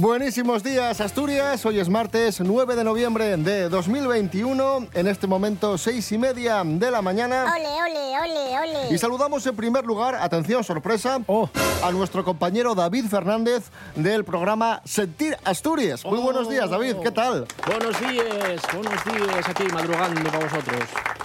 Buenísimos días, Asturias. Hoy es martes 9 de noviembre de 2021. En este momento, seis y media de la mañana. Ole, ole, ole, ole. Y saludamos en primer lugar, atención, sorpresa, Oh. a nuestro compañero David Fernández del programa Sentir Asturias. Muy buenos días, David. ¿Qué tal? Buenos días, buenos días aquí madrugando para vosotros.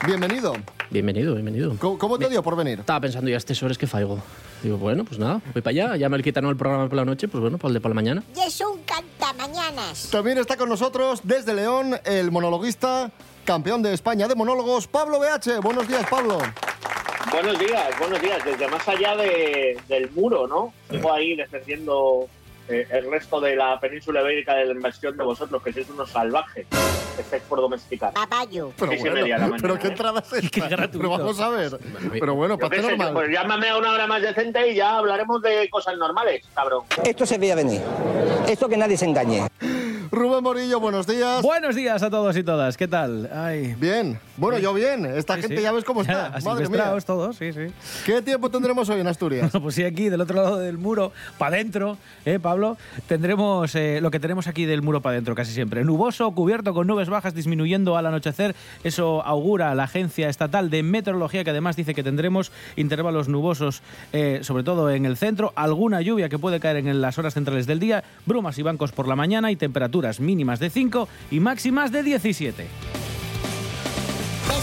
Bienvenido. Bienvenido, bienvenido. ¿Cómo, cómo te dio por venir? Estaba pensando ya este horas que faigo. Digo, bueno, pues nada, voy para allá. Ya me quitan el programa por la noche, pues bueno, para el de por la mañana. Y es un cantamañanas. También está con nosotros desde León el monologuista, campeón de España de monólogos, Pablo BH. Buenos días, Pablo. Buenos días, buenos días. Desde más allá de- del muro, ¿no? Sigo ahí defendiendo eh, el resto de la península ibérica de la inversión de vosotros, que sois unos salvajes. Que estáis por domesticar. Papayo. Pero media la bueno, pero qué ¿eh? entrada es esta? Qué gratuito. Pero vamos a ver. Bueno, Pero bueno, para normal. pues llámame a una hora más decente y ya hablaremos de cosas normales, cabrón. Esto se veía venir. Esto que nadie se engañe. Rubén Morillo, buenos días. Buenos días a todos y todas, ¿qué tal? Ay, Bien. Bueno, yo bien. Esta sí, gente sí. ya ves cómo está. Ya, Madre mía. todos, sí, sí. ¿Qué tiempo tendremos hoy en Asturias? Bueno, pues sí, aquí del otro lado del muro, para adentro, ¿eh, Pablo? Tendremos eh, lo que tenemos aquí del muro para adentro casi siempre. Nuboso, cubierto con nubes bajas disminuyendo al anochecer. Eso augura la Agencia Estatal de Meteorología, que además dice que tendremos intervalos nubosos, eh, sobre todo en el centro. Alguna lluvia que puede caer en las horas centrales del día. Brumas y bancos por la mañana y temperaturas mínimas de 5 y máximas de 17.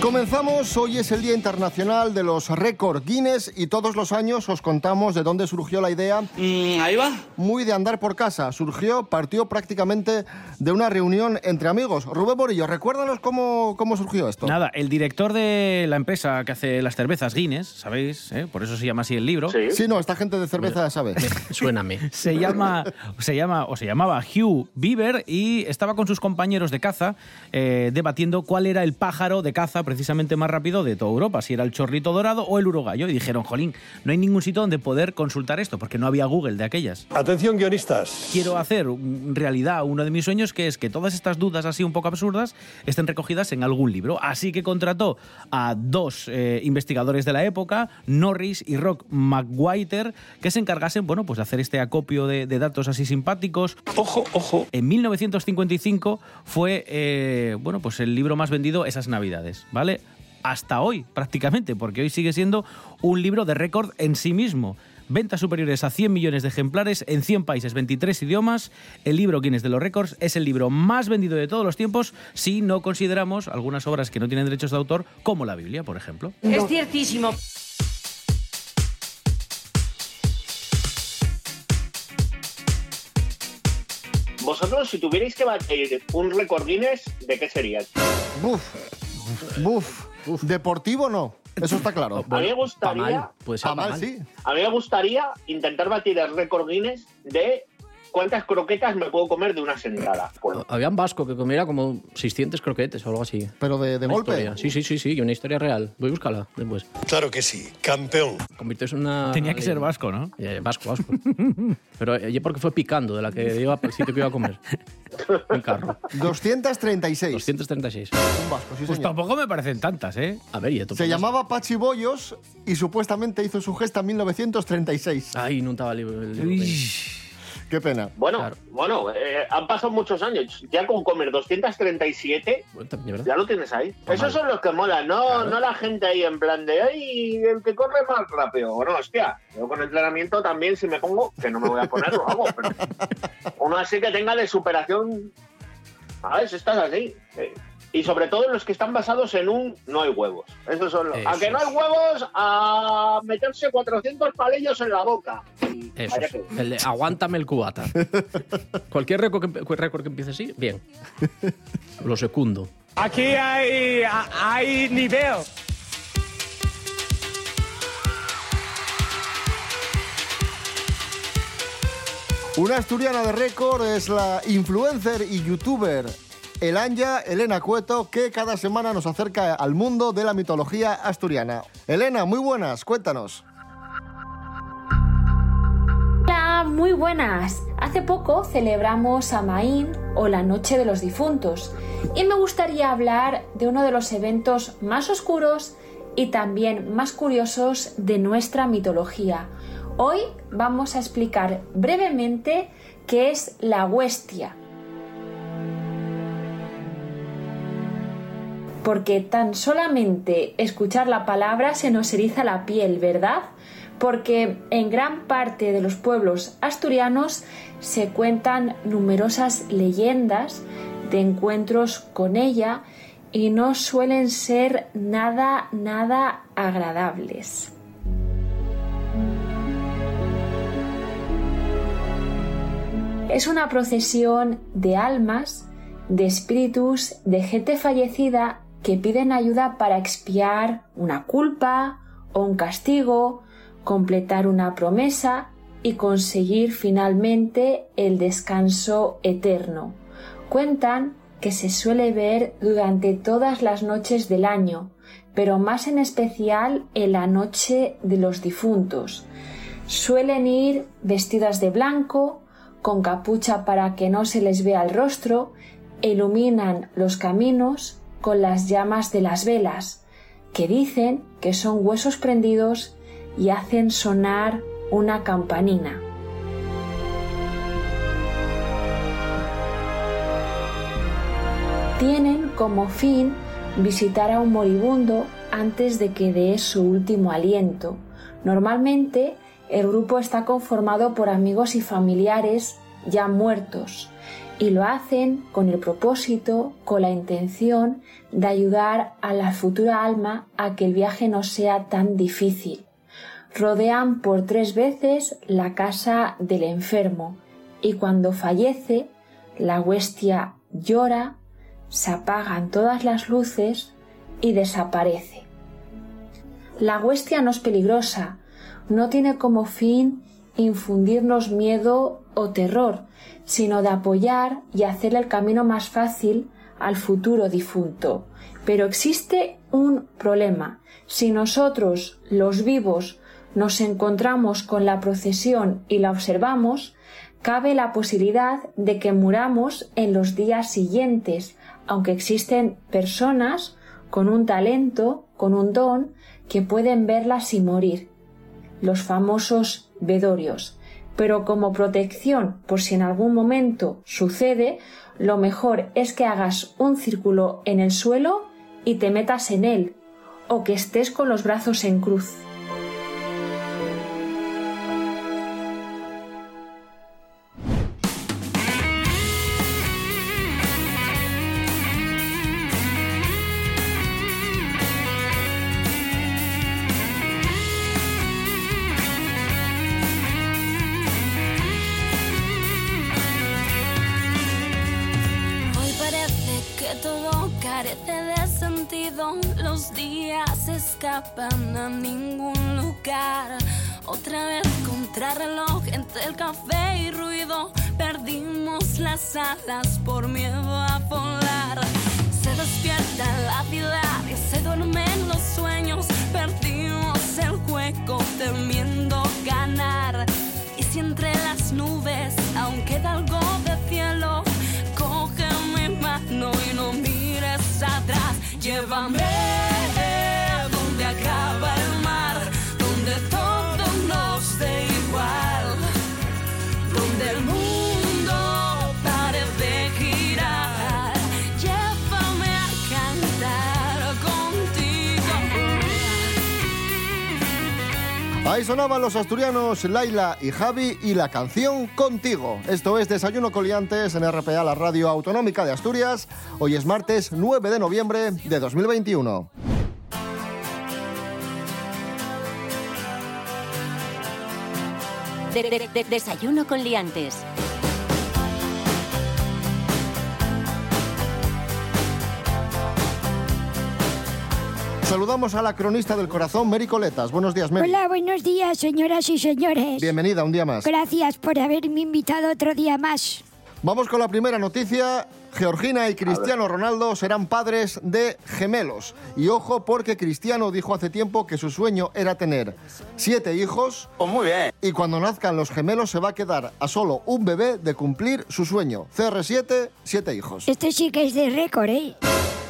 Comenzamos, hoy es el Día Internacional de los Récord Guinness y todos los años os contamos de dónde surgió la idea ahí va. muy de andar por casa. Surgió, partió prácticamente de una reunión entre amigos. Rubén Morillo, recuérdanos cómo, cómo surgió esto. Nada, el director de la empresa que hace las cervezas Guinness, ¿sabéis? ¿Eh? Por eso se llama así el libro. Sí. Sí, no, esta gente de cerveza sabe. Suéname. Se llama, se llama, o se llamaba Hugh Beaver y estaba con sus compañeros de caza eh, debatiendo cuál era el pájaro de caza precisamente más rápido de toda Europa, si era el chorrito dorado o el urogallo. Y dijeron, jolín, no hay ningún sitio donde poder consultar esto, porque no había Google de aquellas. Atención guionistas. Quiero hacer realidad uno de mis sueños, que es que todas estas dudas así un poco absurdas estén recogidas en algún libro. Así que contrató a dos eh, investigadores de la época, Norris y Rock McWhiter, que se encargasen, bueno, pues de hacer este acopio de, de datos así simpáticos. Ojo, ojo. En 1955 fue, eh, bueno, pues el libro más vendido esas navidades, ¿vale? Hasta hoy, prácticamente, porque hoy sigue siendo un libro de récord en sí mismo. Ventas superiores a 100 millones de ejemplares en 100 países, 23 idiomas. El libro Guinness de los Récords es el libro más vendido de todos los tiempos si no consideramos algunas obras que no tienen derechos de autor, como la Biblia, por ejemplo. Es ciertísimo. Vosotros, si tuvierais que batir un récord Guinness, ¿de qué sería? Buf, buf, Deportivo no, eso está claro. A mí me gustaría, mal, puede ser Pa' pa' mal, mal. sí. a mí me gustaría intentar batir el récord Guinness de cuántas croquetas me puedo comer de una sentada. Bueno, Había un vasco que comiera como 600 croquetes o algo así. Pero de, de golpe. historia. Sí, sí, sí, sí, y una historia real. Voy a buscarla después. Claro que sí, campeón. Convirtió en una... Tenía que ser vasco, ¿no? Eh, vasco, vasco. Pero eh, porque fue picando de la que iba el sitio que iba a comer. Mi carro. 236. 236. Un vasco, sí, Pues señor. tampoco me parecen tantas, ¿eh? A ver, y esto Se pues- llamaba Pachi Bollos y supuestamente hizo su gesta en 1936. Ay, no estaba el libro. el libro Qué pena. bueno, Claro. bueno eh, han pasado muchos años. Ya con comer 237, Bueno, también, ya lo tienes ahí. Pues Esos mal. son los que molan, no, Claro. no la gente ahí en plan de, ay, el que corre más rápido. Bueno, hostia, yo con entrenamiento también, si me pongo, que no me voy a poner, lo hago, pero uno así que tenga de superación. A ver, si estás así. eh, Y sobre todo los que están basados en un no hay huevos. Esos son los. A que no hay huevos, a meterse 400 palillos en la boca. Eso vaya es. que- El de aguántame el cubata. Cualquier récord que, récord que empiece así, bien. Lo secundo. Aquí hay, hay nivel. Una asturiana de récord es la influencer y youtuber Elanya Elena Cueto, que cada semana nos acerca al mundo de la mitología asturiana. Elena, muy buenas, cuéntanos. Hola, muy buenas. Hace poco celebramos a Maín o la Noche de los Difuntos y me gustaría hablar de uno de los eventos más oscuros y también más curiosos de nuestra mitología. Hoy vamos a explicar brevemente qué es la huestia. Porque tan solamente escuchar la palabra se nos eriza la piel, ¿verdad? Porque en gran parte de los pueblos asturianos se cuentan numerosas leyendas de encuentros con ella y no suelen ser nada, nada agradables. Es una procesión de almas, de espíritus, de gente fallecida que piden ayuda para expiar una culpa o un castigo, completar una promesa y conseguir finalmente el descanso eterno. Cuentan que se suele ver durante todas las noches del año, pero más en especial en la noche de los difuntos. Suelen ir vestidas de blanco, con capucha para que no se les vea el rostro, iluminan los caminos con las llamas de las velas, que dicen que son huesos prendidos y hacen sonar una campanina. Tienen como fin visitar a un moribundo antes de que dé su último aliento. Normalmente el grupo está conformado por amigos y familiares ya muertos y lo hacen con el propósito, con la intención de ayudar a la futura alma a que el viaje no sea tan difícil. Rodean por tres veces la casa del enfermo y cuando fallece la huestia llora, se apagan todas las luces y desaparece. La huestia no es peligrosa, no tiene como fin infundirnos miedo o terror, sino de apoyar y hacer el camino más fácil al futuro difunto. Pero existe un problema. Si nosotros, los vivos, nos encontramos con la procesión y la observamos, cabe la posibilidad de que muramos en los días siguientes, aunque existen personas con un talento, con un don, que pueden verlas y morir los famosos vedorios. Pero como protección por si en algún momento sucede, lo mejor es que hagas un círculo en el suelo y te metas en él, o que estés con los brazos en cruz. Contrarreloj entre el café y ruido. Perdimos las alas por miedo a volar. Se despierta la ciudad y se duermen los sueños. Perdimos el juego temiendo ganar. Y si entre las nubes aún queda algo de cielo, coge mi mano y no mires atrás. Llévame Ahí sonaban los asturianos Laila y Javi y la canción Contigo. Esto es Desayuno Coliantes en RPA, la radio autonómica de Asturias. Hoy es martes 9 de noviembre de 2021. De- de- de- desayuno con liantes. Saludamos a la cronista del corazón, Mary Coletas. Buenos días, Mary. Hola, buenos días, señoras y señores. Bienvenida un día más. Gracias por haberme invitado otro día más. Vamos con la primera noticia. Georgina y Cristiano Ronaldo serán padres de gemelos. Y ojo porque Cristiano dijo hace tiempo que su sueño era tener siete hijos. muy bien. Y cuando nazcan los gemelos se va a quedar a solo un bebé de cumplir su sueño. CR7, siete hijos. Este sí que es de récord, ¿eh?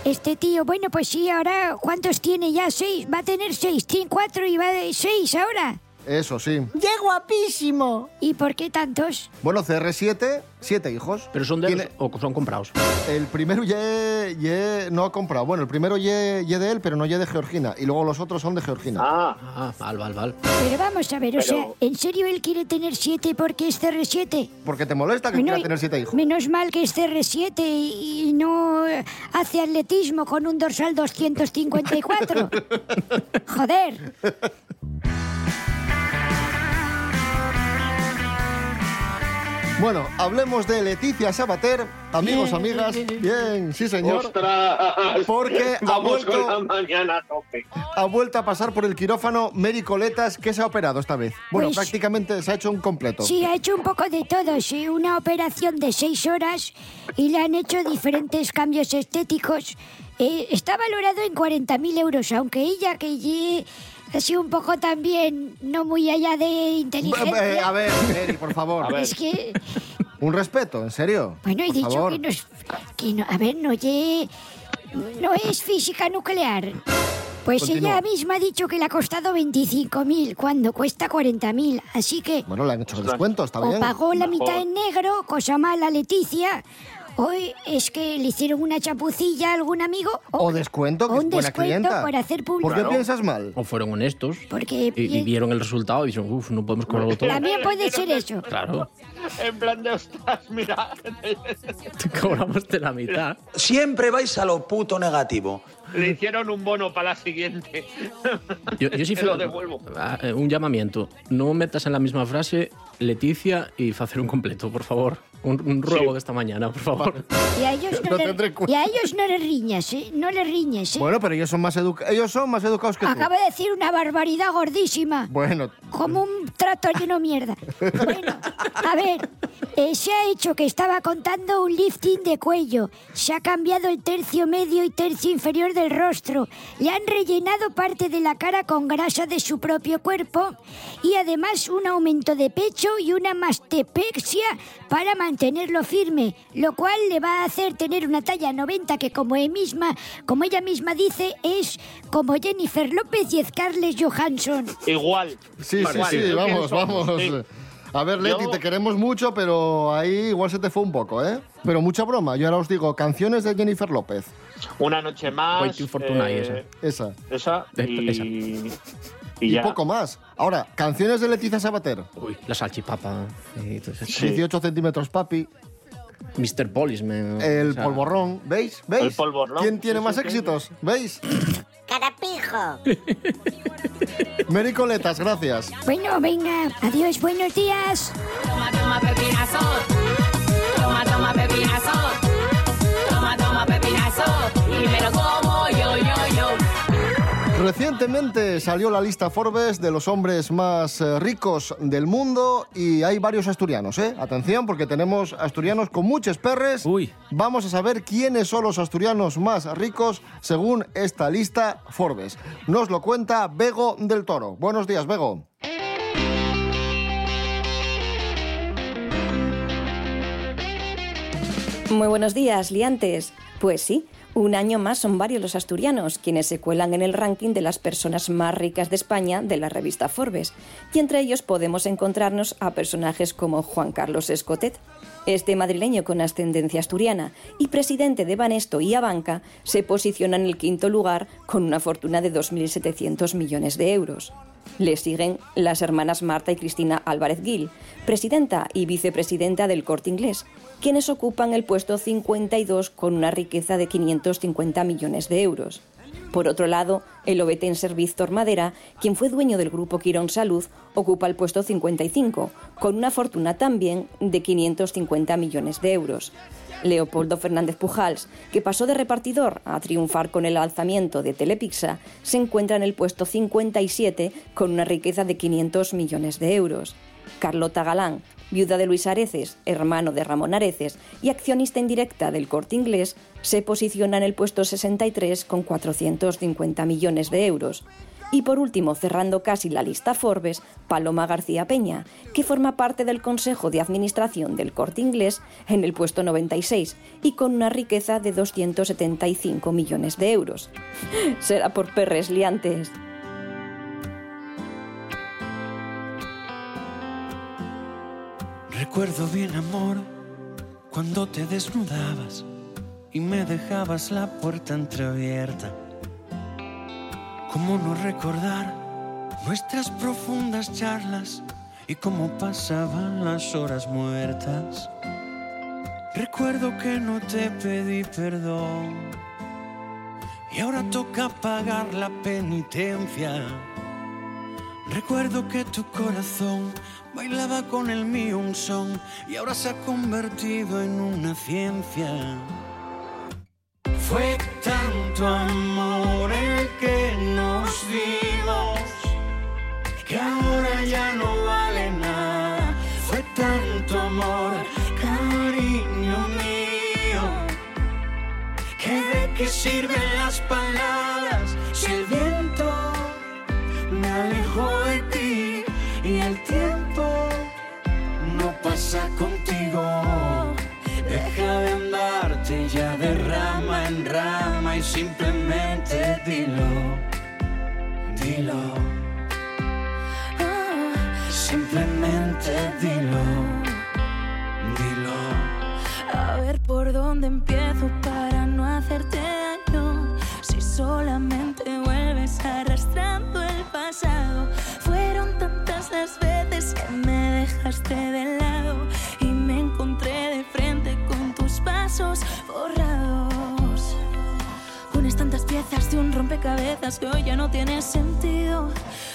Este tío, bueno, pues sí, ahora, ¿cuántos tiene ya? Seis. Va a tener seis. Tiene cuatro y va de seis ahora. Eso sí. ¡Qué guapísimo! ¿Y por qué tantos? Bueno, CR7, siete hijos. ¿Pero son de Tiene- él o son comprados? El primero ye, ye no ha comprado. Bueno, el primero ye, ye de él, pero no ye de Georgina. Y luego los otros son de Georgina. Ah, Ah, val, val, val. Pero vamos a ver, o sea, ¿en serio él quiere tener siete porque es CR7? Porque te molesta que Bueno, quiera y- tener siete hijos. Menos mal que es CR7 y y no eh, hace atletismo con un dorsal 254. Joder. Bueno, hablemos de Leticia Sabater. Amigos, amigas. Bien, sí, señor. ¡Ostras! Porque ha Vamos vuelto- con la mañana a tope. Ha vuelto a pasar por el quirófano Mary Coletas, que se ha operado esta vez. Bueno, Pues- prácticamente se ha hecho un completo. Sí, ha hecho un poco de todo. Sí, una operación de seis horas y le han hecho diferentes cambios estéticos. Eh, está valorado en 40.000 euros, aunque ella, que sido un poco también no muy allá de inteligencia. A ver, Mary, por favor. Es que, Un respeto, en serio. bueno, he Por dicho favor. que no es... Que no, a ver, no, ye- no es física nuclear. Pues Continúa. ella misma ha dicho que le ha costado 25.000 cuando cuesta 40.000. Así que Bueno, le han hecho descuento, está o bien. pagó la mitad en negro, cosa mala Leticia. Hoy es que le hicieron una chapucilla a algún amigo. O descuento, que o es un buena descuento clienta. por hacer ¿Por qué piensas mal? O fueron honestos. Porque Y, y vieron el resultado y dijeron, uff, no podemos cobrarlo todo. también puede ser eso. Claro, En plan de ostras, mira. cobramos de la mitad. Siempre vais a lo puto negativo. Le hicieron un bono para la siguiente. Yo, yo sí Te lo devuelvo. Ah, eh, un llamamiento. No metas en la misma frase Leticia y hacer un completo, por favor. Un, un ruego de esta mañana, por favor. Y a ellos no, Lo le, y a ellos no les riñes, ¿eh? No les riñes, ¿eh? Bueno, pero ellos son más, educa- ellos son más educados que tú. Acaba de decir una barbaridad gordísima. Bueno, Como un trato lleno de mierda. Bueno, a ver, eh, se ha hecho que estaba contando un lifting de cuello. Se ha cambiado el tercio medio y tercio inferior del rostro. Le han rellenado parte de la cara con grasa de su propio cuerpo. Y además un aumento de pecho y una mastepexia para mantenerlo firme. Lo cual le va a hacer tener una talla 90 que como ella misma, como ella misma dice, es como Jennifer López y Scarlett Johansson. Igual. sí, sí, Igual, sí, vamos, pienso, vamos. sí. A ver, Leti, Yo- te queremos mucho, pero ahí igual se te fue un poco, ¿eh? Pero mucha broma. Yo ahora os digo, canciones de Jennifer López. Una noche más. Waiting for eh, Esa. Esa. Y, Esa. y Y, ya. poco más. Ahora, canciones de Leticia Sabater. Uy, la salchipapa. eh, entonces, Sí. 18 centímetros, papi. Mr. Policeman. El o sea, polvorrón. ¿Veis? ¿Veis? El polvorón. ¿Quién tiene más éxitos? ¿Veis? Carapijo. Mary Coletas, gracias. Bueno, venga, adiós, buenos días. Toma, toma pepinazo. Toma, toma pepinazo. Toma, toma pepinazo. Y me lo como yo, yo, yo. Recientemente salió la lista Forbes de los hombres más eh, ricos del mundo y hay varios asturianos, ¿eh? Atención, porque tenemos asturianos con muchos perres. Uy. Vamos a saber quiénes son los asturianos más ricos según esta lista Forbes. Nos lo cuenta Bego del Toro. Buenos días, Bego. Muy buenos días, liantes. Pues sí, un año más son varios los asturianos quienes se cuelan en el ranking de las personas más ricas de España de la revista Forbes, y entre ellos podemos encontrarnos a personajes como Juan Carlos Escotet. Este madrileño con ascendencia asturiana y presidente de Banesto y Abanca se posiciona en el quinto lugar con una fortuna de 2.700 millones de euros. Le siguen las hermanas Marta y Cristina Álvarez Gil, presidenta y vicepresidenta del Corte Inglés, quienes ocupan el puesto 52 con una riqueza de 550 millones de euros. Por otro lado, el obetense Víctor Madera, quien fue dueño del grupo Quirón Salud, ocupa el puesto 55, con una fortuna también de 550 millones de euros. Leopoldo Fernández Pujals, que pasó de repartidor a triunfar con el alzamiento de Telepixa, se encuentra en el puesto 57 con una riqueza de 500 millones de euros. Carlota Galán, viuda de Luis Areces, hermano de Ramón Areces y accionista indirecta del corte inglés, se posiciona en el puesto 63 con 450 millones de euros. Y por último, cerrando casi la lista Forbes, Paloma García Peña, que forma parte del Consejo de Administración del Corte Inglés en el puesto 96 y con una riqueza de 275 millones de euros. Será por perres liantes. Recuerdo bien, amor, cuando te desnudabas y me dejabas la puerta entreabierta. ¿Cómo no recordar nuestras profundas charlas y cómo pasaban las horas muertas? Recuerdo que no te pedí perdón y ahora toca pagar la penitencia. Recuerdo que tu corazón bailaba con el mío un son y ahora se ha convertido en una ciencia. Fue tanto amor el que nos dimos que ahora ya no vale nada. Fue tanto amor, cariño mío, que de qué sirven las palabras pasa contigo. Deja de andarte ya de rama en rama y simplemente dilo, dilo. Simplemente dilo, dilo. A ver por dónde empiezo para no hacerte daño. Si solamente dejaste de lado y me encontré de frente con tus pasos borrados. Unes tantas piezas de un rompecabezas que hoy ya no tiene sentido.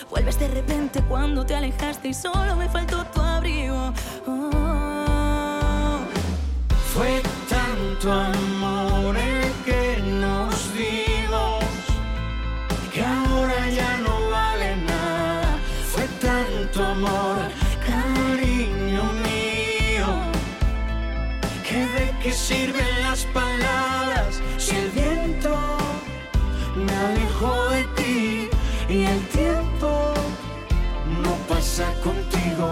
Vuelves de repente cuando te alejaste y solo me faltó tu abrigo. Oh. Fue tanto amor el que nos dimos que ahora ya no vale nada. Fue tanto amor, qué sirven las palabras si el viento me alejó de ti y el tiempo no pasa contigo.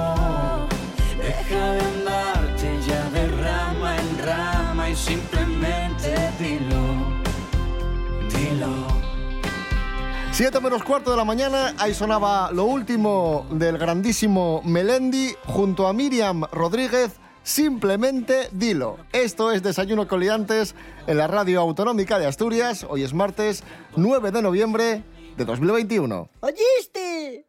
Deja de andarte ya de rama en rama y simplemente dilo, dilo. 7 menos cuarto de la mañana, ahí sonaba lo último del grandísimo Melendi junto a Miriam Rodríguez. Simplemente dilo. Esto es Desayuno Coliantes en la Radio Autonómica de Asturias. Hoy es martes 9 de noviembre de 2021. ¿Oíste?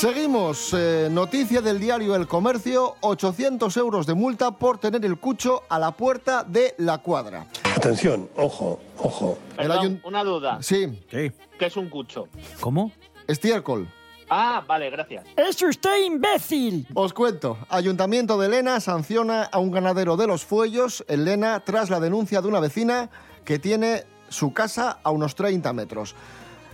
Seguimos. eh, noticia del diario El Comercio: 800 euros de multa por tener el cucho a la puerta de la cuadra. Atención, ojo, ojo. Perdón, una duda. Sí. ¿Qué es un cucho? ¿Cómo? Estiércol. Ah, vale, gracias. ¡Es usted imbécil! Os cuento. Ayuntamiento de Lena sanciona a un ganadero de los Fuellos en Lena tras la denuncia de una vecina que tiene su casa a unos 30 metros.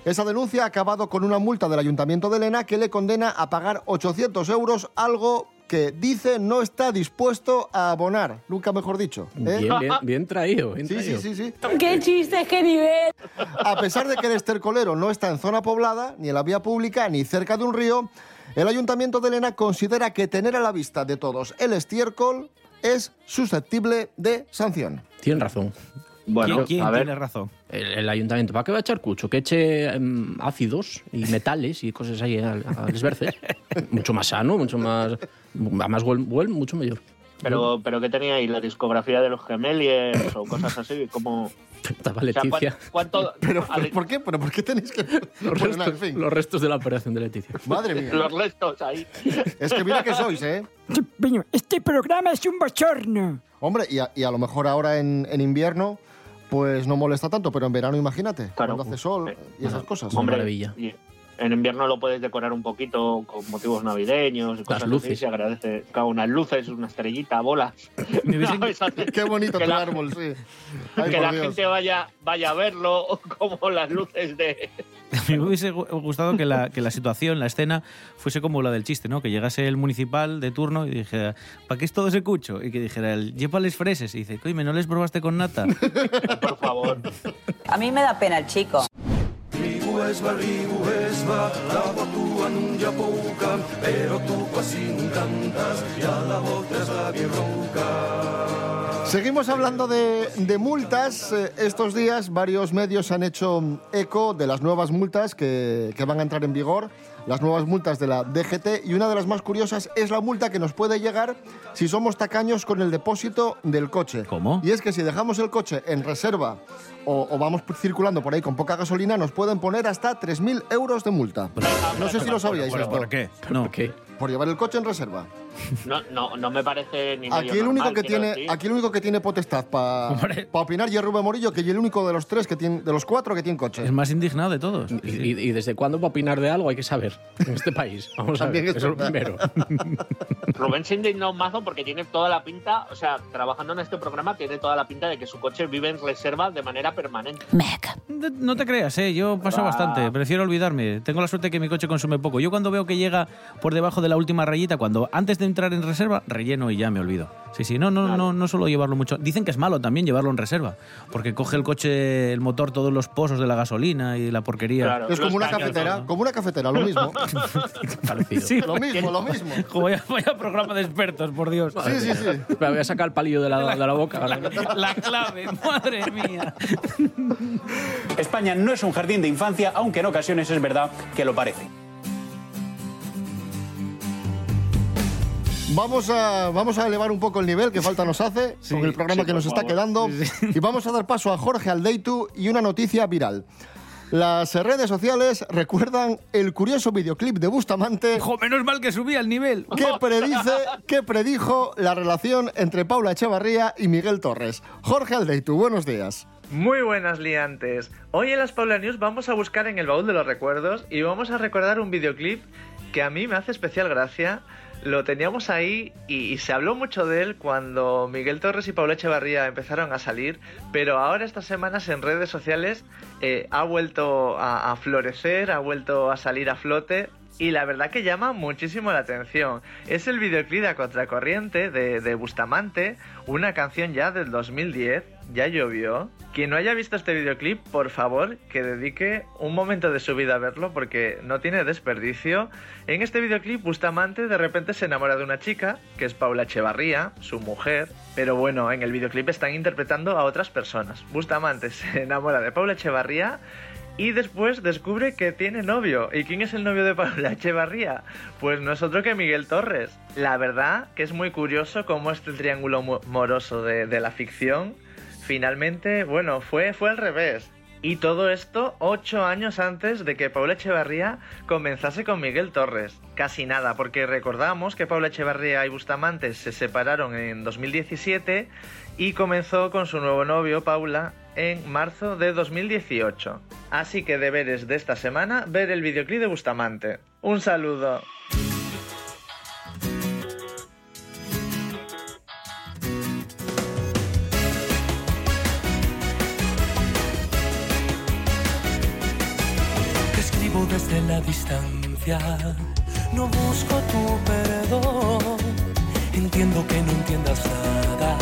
Esa denuncia ha acabado con una multa del Ayuntamiento de Lena que le condena a pagar 800 euros, algo que dice no está dispuesto a abonar. Nunca mejor dicho. ¿eh? Bien, bien, bien traído. bien Sí, sí, traído. sí, sí. ¡Qué chistes, qué nivel! A pesar de que el estercolero no está en zona poblada, ni en la vía pública, ni cerca de un río, el Ayuntamiento de Lena considera que tener a la vista de todos el estiércol es susceptible de sanción. Tienen razón. ¿Quién, quién tiene razón? El, el ayuntamiento. ¿Para qué va a echar cucho? Que eche em, ácidos y metales y cosas ahí al, al esberce. mucho más sano, mucho más. Además, huele, mucho mejor. Pero, pero ¿qué tenía ahí? ¿La discografía de los Gemeliers o cosas así? Como... Estaba O sea, ¿cuán- Leticia. ¿cuánto, Pero, ¿por qué? ¿Pero por qué tenéis que...? Los Bueno, restos, en fin. los restos de la operación de Leticia. Madre mía. los restos ahí? Es que mira que sois, ¿eh? Este programa es un bochorno. Hombre, y a, y a lo mejor ahora en, en invierno pues no molesta tanto, pero en verano imagínate, Claro. cuando hace sol Eh, y esas cosas. Hombre, maravilla. y en invierno lo puedes decorar un poquito con motivos navideños y cosas así. luces. Se agradece. Claro, unas luces, una estrellita, bolas. Hace Qué bonito la- árbol, sí. Ay, que la Dios. gente vaya, vaya a verlo como las luces de... A mí me hubiese gu- gustado que la, que la situación, la escena, fuese como la del chiste, ¿no? Que llegase el municipal de turno y dijera, ¿para qué es todo ese cucho? Y que dijera, el, llévales freses. Y dice, coime, ¿no les probaste con nata? Por favor. A mí me da pena el chico. Es ribu es va, la botua nun ja pouca, pero tú así nun cantas, ya la voz es la ronca. Seguimos hablando de, de multas. Eh, Estos días varios medios han hecho eco de las nuevas multas que, que van a entrar en vigor, las nuevas multas de la DGT y una de las más curiosas es la multa que nos puede llegar si somos tacaños con el depósito del coche. ¿Cómo? Y es que si dejamos el coche en reserva o, o vamos circulando por ahí con poca gasolina, nos pueden poner hasta 3.000 euros de multa. No sé si lo sabíais Bueno, esto. ¿Por qué? No. ¿Por qué? Por llevar el coche en reserva. No, no, no me parece ni medio Aquí el único normal, que tiene, decir. aquí el único que tiene potestad para Hombre. opinar y es Rubén Morillo, que es el único de los tres que tiene, de los cuatro que tiene coche. Es más indignado de todos. ¿Y, y- y desde cuándo para opinar de algo hay que saber en este país? Vamos a ver, es eso es lo verdad. primero. Rubén se indignó un mazo porque tiene toda la pinta, o sea, trabajando en este programa tiene toda la pinta de que su coche vive en reserva de manera permanente. De- No te creas, ¿eh? yo paso Ah. bastante, prefiero olvidarme. Tengo la suerte que mi coche consume poco. Yo cuando veo que llega por debajo de la última rayita, cuando antes de entrar en reserva, relleno y ya me olvido. Sí, sí, no, no, no, no suelo llevarlo mucho. Dicen que es malo también llevarlo en reserva, porque coge el coche, el motor, todos los pozos de la gasolina y la porquería. Claro. Es como una cafetera, ¿no? como una cafetera, lo mismo. Sí, lo mismo, lo mismo. Jo, vaya, vaya programa de expertos, por Dios. Sí, sí, sí. Me voy a sacar el palillo de la, de la boca. ahora. La clave, madre mía. España no es un jardín de infancia, aunque en ocasiones es verdad que lo parece. Vamos a, vamos a elevar un poco el nivel que falta nos hace Sí, con el programa sí, que nos está favor. quedando. Y vamos a dar paso a Jorge Aldeitu y una noticia viral. Las redes sociales recuerdan el curioso videoclip de Bustamante Jo, menos mal que subía el nivel. que predice, que predijo la relación entre Paula Echevarría y Miguel Torres. Jorge Aldeitu, buenos días. Muy buenas liantes. Hoy en las Paula News vamos a buscar en el baúl de los recuerdos y vamos a recordar un videoclip que a mí me hace especial gracia. Lo teníamos ahí y, se habló mucho de él cuando Miguel Torres y Paula Echevarría empezaron a salir, pero ahora estas semanas en redes sociales eh, ha vuelto a florecer, ha vuelto a salir a flote y la verdad que llama muchísimo la atención. Es el videoclip de A Contracorriente de, de Bustamante, una canción ya del 2010, ya llovió. Quien no haya visto este videoclip, por favor, que dedique un momento de su vida a verlo porque no tiene desperdicio. En este videoclip, Bustamante de repente se enamora de una chica, que es Paula Echevarría, su mujer. Pero bueno, en el videoclip están interpretando a otras personas. Bustamante se enamora de Paula Echevarría y después descubre que tiene novio. ¿Y quién es el novio de Paula Echevarría? Pues no es otro que Miguel Torres. La verdad que es muy curioso cómo este triángulo mo- moroso de, de la ficción finalmente, bueno, fue, fue al revés. Y todo esto ocho años antes de que Paula Echevarría comenzase con Miguel Torres. Casi nada, porque recordamos que Paula Echevarría y Bustamante se separaron en 2017 y comenzó con su nuevo novio, Paula, en marzo de 2018. Así que deberes de esta semana, ver el videoclip de Bustamante. Un saludo. Te escribo desde la distancia, no busco tu perdón. Entiendo que no entiendas nada,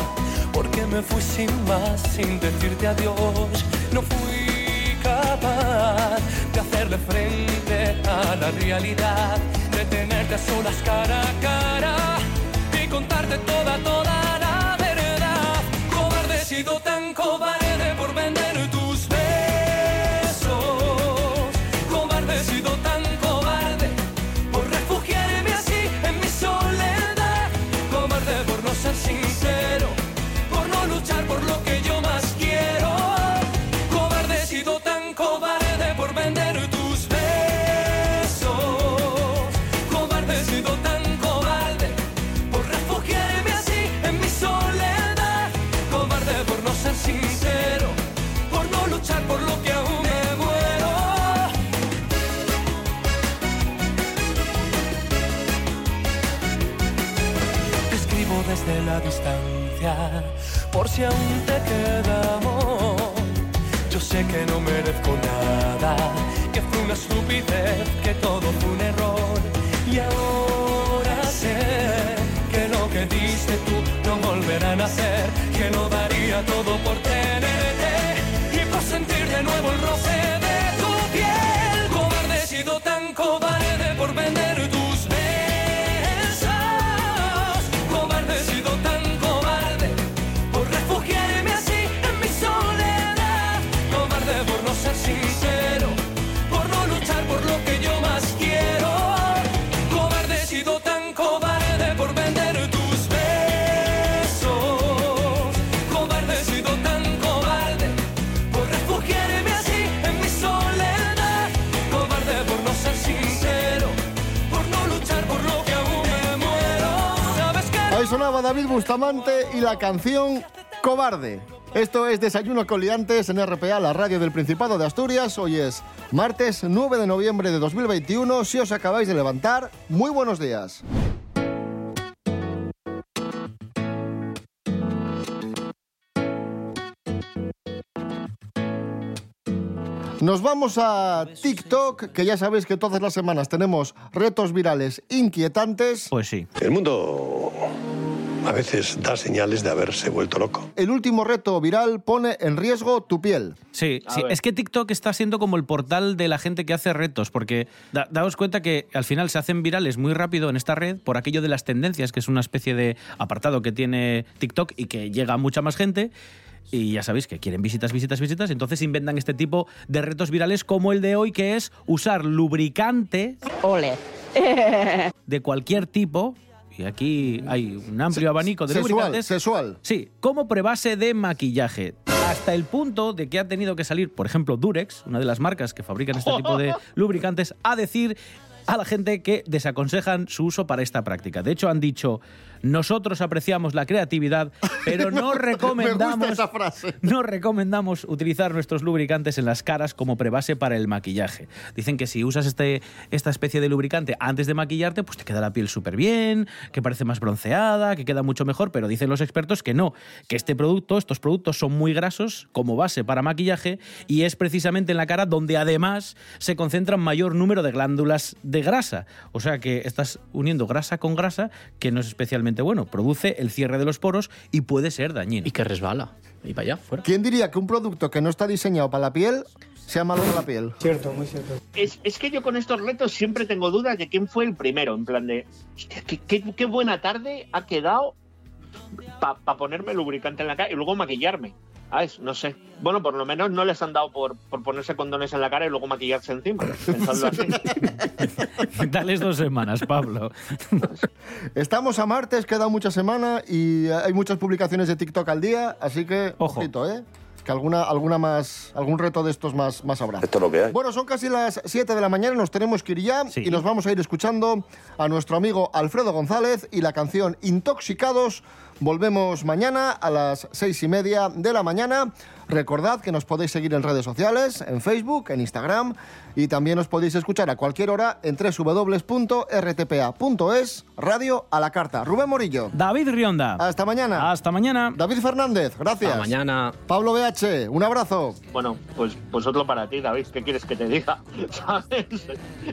porque me fui sin más, sin decirte adiós. No fui capaz de hacerle frente a la realidad, de tenerte a solas cara a cara y contarte toda, toda sé que no merezco nada, que fue una estupidez, que todo fue un error. Y ahora sé que lo que diste tú no volverá a nacer, que lo daría todo por tenerte y por sentir de nuevo el roce de tu piel. Cobarde he sido tan cobarde por vender David Bustamante y la canción Cobarde. Esto es Desayuno con Liantes en RPA, la radio del Principado de Asturias. Hoy es martes 9 de noviembre de 2021. Si os acabáis de levantar, muy buenos días. Nos vamos a TikTok, que ya sabéis que todas las semanas tenemos retos virales inquietantes. Pues sí. El mundo a veces da señales de haberse vuelto loco. El último reto viral pone en riesgo tu piel. Sí, A sí. es que TikTok está siendo como el portal de la gente que hace retos, porque da- daos cuenta que al final se hacen virales muy rápido en esta red por aquello de las tendencias, que es una especie de apartado que tiene TikTok y que llega a mucha más gente. Y ya sabéis que quieren visitas, visitas, visitas, entonces inventan este tipo de retos virales como el de hoy, que es usar lubricante de cualquier tipo. Y aquí hay un amplio abanico de lubricantes. sexual. Sí, como prebase de maquillaje. Hasta el punto de que ha tenido que salir, por ejemplo, Durex, una de las marcas que fabrican este tipo de lubricantes, a decir a la gente que desaconsejan su uso para esta práctica. De hecho, han dicho, nosotros apreciamos la creatividad, pero no recomendamos, esa frase. no recomendamos utilizar nuestros lubricantes en las caras como prebase para el maquillaje. Dicen que si usas este, esta especie de lubricante antes de maquillarte, pues te queda la piel súper bien, que parece más bronceada, que queda mucho mejor, pero dicen los expertos que no, que este producto, estos productos son muy grasos como base para maquillaje y es precisamente en la cara donde además se concentra mayor número de glándulas de grasa. O sea que estás uniendo grasa con grasa, que no es especialmente bueno. Produce el cierre de los poros y puede ser dañino. Y que resbala. Y para allá, fuera. ¿Quién diría que un producto que no está diseñado para la piel sea malo para la piel? Cierto, muy cierto. Es, es que yo con estos retos siempre tengo dudas de quién fue el primero. En plan de, qué, qué- qué buena tarde ha quedado para ponerme lubricante en la cara y luego maquillarme. ¿Sabes? No sé. Bueno, por lo menos no les han dado por, por ponerse condones en la cara y luego maquillarse encima. Pensadlo así. Dales dos semanas, Pablo. Estamos a martes, queda mucha semana y hay muchas publicaciones de TikTok al día, así que ojito, ¿eh? Que alguna, alguna más, algún reto de estos más, más habrá. Esto es lo que hay. Bueno, son casi las 7 de la mañana, nos tenemos que ir ya y nos vamos a ir escuchando a nuestro amigo Alfredo González y la canción Intoxicados. Volvemos mañana a las seis y media de la mañana. Recordad que nos podéis seguir en redes sociales, en Facebook, en Instagram y también os podéis escuchar a cualquier hora en www.rtpa.es, radio a la carta. Rubén Morillo. David Rionda. Hasta mañana. Hasta mañana. David Fernández, gracias. Hasta mañana. Pablo BH, un abrazo. Bueno, pues, pues otro para ti, David. ¿Qué quieres que te diga? ¿Sabes?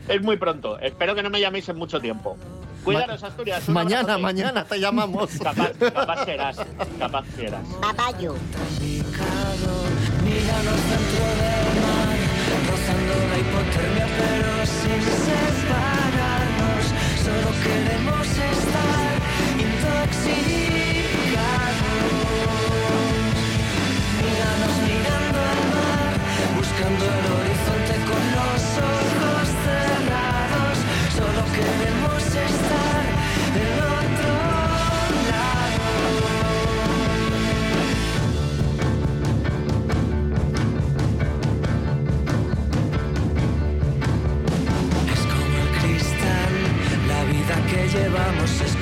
Es muy pronto. Espero que no me llaméis en mucho tiempo. Cuídanos, Asturias. Mañana, mañana te llamamos. capaz, capaz serás. Capaz serás. Babayo. Solo queremos estar intoxicados. Míranos mirando al mar, buscando el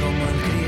como el